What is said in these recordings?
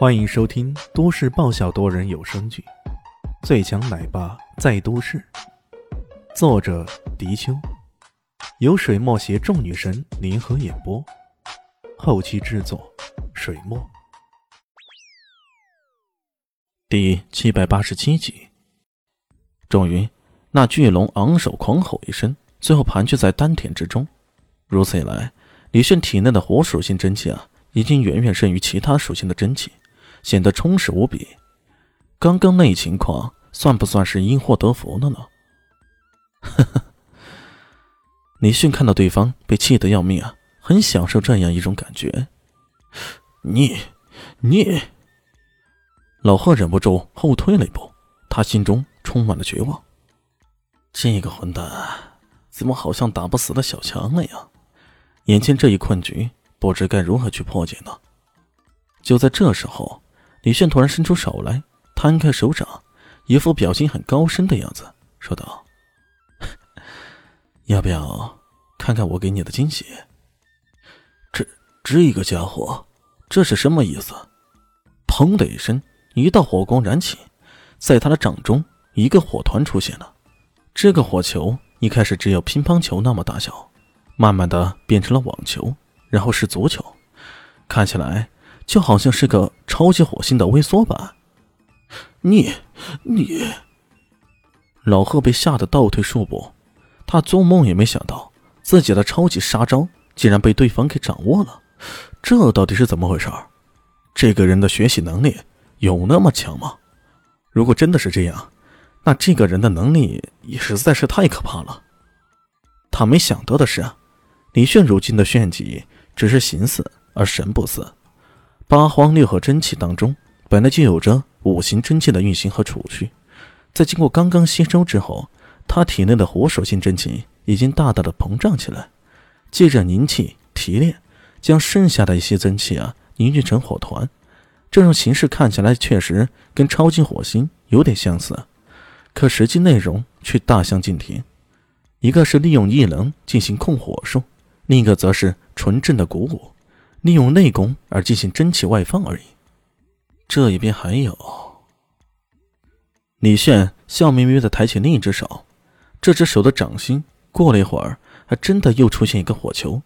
欢迎收听都市爆笑多人有声剧《最强奶爸在都市》，作者：迪秋，由水墨携众女神联合演播，后期制作：水墨。第七百八十七集，终于，那巨龙昂首狂吼一声，最后盘踞在丹田之中。如此一来，李炫体内的火属性真气啊，已经远远胜于其他属性的真气。显得充实无比。刚刚那情况算不算是因祸得福了呢？呵呵。李迅看到对方被气得要命啊，很享受这样一种感觉。你，你，老贺忍不住后退了一步，他心中充满了绝望。这个混蛋怎么好像打不死的小强那样？眼前这一困局，不知该如何去破解呢？就在这时候。李炫突然伸出手来，摊开手掌，一副表情很高深的样子，说道：“要不要看看我给你的惊喜？”这这个家伙，这是什么意思？砰的一声，一道火光燃起，在他的掌中，一个火团出现了。这个火球一开始只有乒乓球那么大小，慢慢的变成了网球，然后是足球，看起来。就好像是个超级火星的微缩版。你，你，老贺被吓得倒退数步，他做梦也没想到自己的超级杀招竟然被对方给掌握了，这到底是怎么回事？这个人的学习能力有那么强吗？如果真的是这样，那这个人的能力也实在是太可怕了。他没想到的是，李炫如今的炫技只是形似而神不似。八荒六合真气当中，本来就有着五行真气的运行和储蓄，在经过刚刚吸收之后，他体内的火属性真气已经大大的膨胀起来，借着凝气提炼，将剩下的一些真气啊凝聚成火团。这种形式看起来确实跟超级火星有点相似，可实际内容却大相径庭。一个是利用异能进行控火术，另一个则是纯正的鼓舞。利用内功而进行真气外放而已。这一边还有，李炫笑眯眯的抬起另一只手，这只手的掌心过了一会儿，还真的又出现一个火球，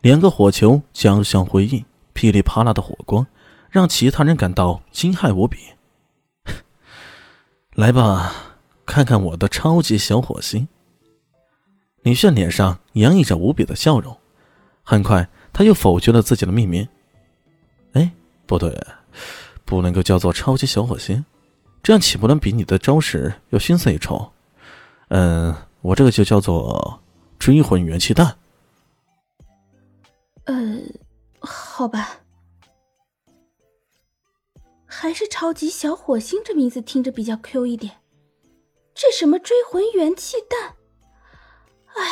两个火球交相辉映，噼里啪啦的火光，让其他人感到惊骇无比。来吧，看看我的超级小火星！李炫脸上洋溢着无比的笑容，很快。他又否决了自己的命名。哎，不对，不能够叫做超级小火星，这样岂不能比你的招式要逊色一筹？嗯，我这个就叫做追魂元气弹。呃，好吧，还是超级小火星这名字听着比较 Q 一点。这什么追魂元气弹？哎，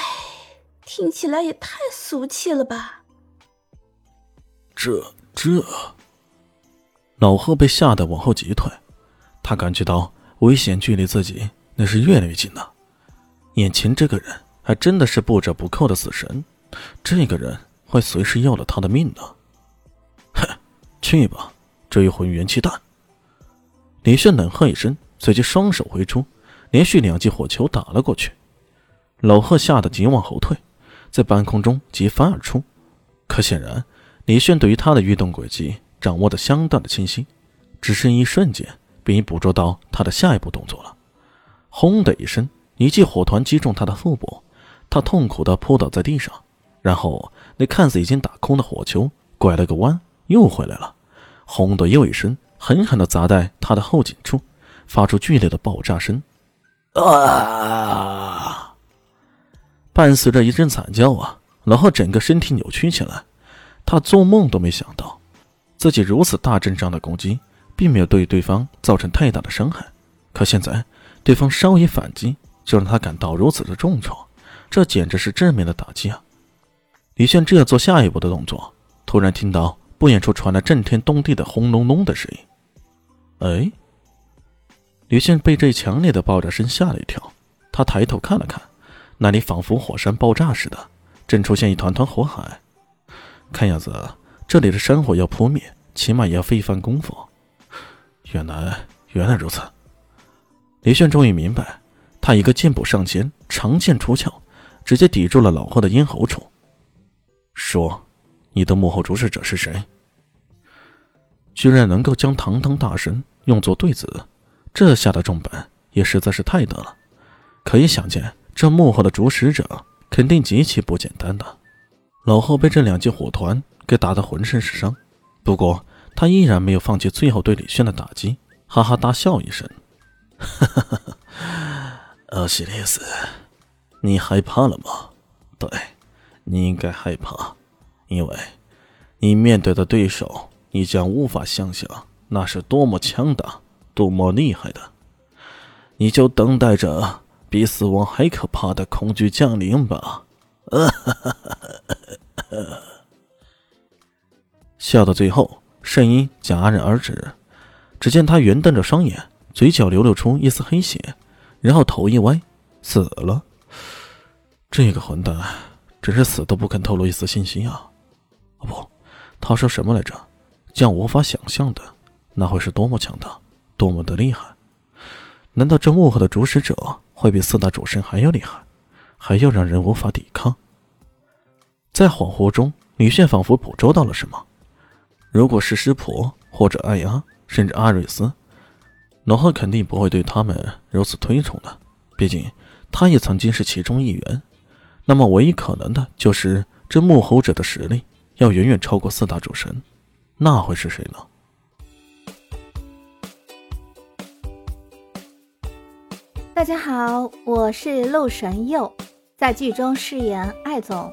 听起来也太俗气了吧！这这，老贺被吓得往后急退，他感觉到危险距离自己那是越来越近了。眼前这个人还真的是不折不扣的死神，这个人会随时要了他的命呢。哼，去吧，追魂元气弹！李炫冷喝一声，随即双手挥出，连续两记火球打了过去。老贺吓得急往后退，在半空中急翻而出，可显然。李炫对于他的运动轨迹掌握的相当的清晰，只是一瞬间便已捕捉到他的下一步动作了。轰的一声，一记火团击中他的腹部，他痛苦的扑倒在地上。然后那看似已经打空的火球拐了个弯，又回来了。轰的又一声，狠狠的砸在他的后颈处，发出剧烈的爆炸声。啊！伴随着一阵惨叫啊，老贺整个身体扭曲起来。他做梦都没想到，自己如此大阵仗的攻击，并没有对对方造成太大的伤害。可现在，对方稍一反击，就让他感到如此的重创，这简直是致命的打击啊！李炫正要做下一步的动作，突然听到不远处传来震天动地的轰隆隆的声音。哎，李炫被这强烈的爆炸声吓了一跳，他抬头看了看，那里仿佛火山爆炸似的，正出现一团团火海。看样子，这里的山火要扑灭，起码也要费一番功夫。原来，原来如此。李炫终于明白，他一个箭步上前，长剑出鞘，直接抵住了老霍的咽喉处。说：“你的幕后主使者是谁？”居然能够将堂堂大神用作对子，这下的重本也实在是太大了。可以想见，这幕后的主使者肯定极其不简单的。老后被这两记火团给打得浑身是伤，不过他依然没有放弃最后对李轩的打击，哈哈大笑一声：“哈哈哈哈！奥西里斯，你害怕了吗？对，你应该害怕，因为你面对的对手。”你将无法想象那是多么强大、多么厉害的，你就等待着比死亡还可怕的恐惧降临吧！啊哈哈呃笑到最后，声音戛然而止。只见他圆瞪着双眼，嘴角流露出一丝黑血，然后头一歪，死了。这个混蛋真是死都不肯透露一丝信息啊！哦不，他说什么来着？将无法想象的，那会是多么强大，多么的厉害？难道这幕后的主使者会比四大主神还要厉害，还要让人无法抵抗？在恍惚中，李炫仿佛捕捉到了什么。如果是师婆或者艾阿，甚至阿瑞斯，老贺肯定不会对他们如此推崇的。毕竟，他也曾经是其中一员。那么，唯一可能的就是这幕后者的实力要远远超过四大主神。那会是谁呢？大家好，我是陆神佑，在剧中饰演艾总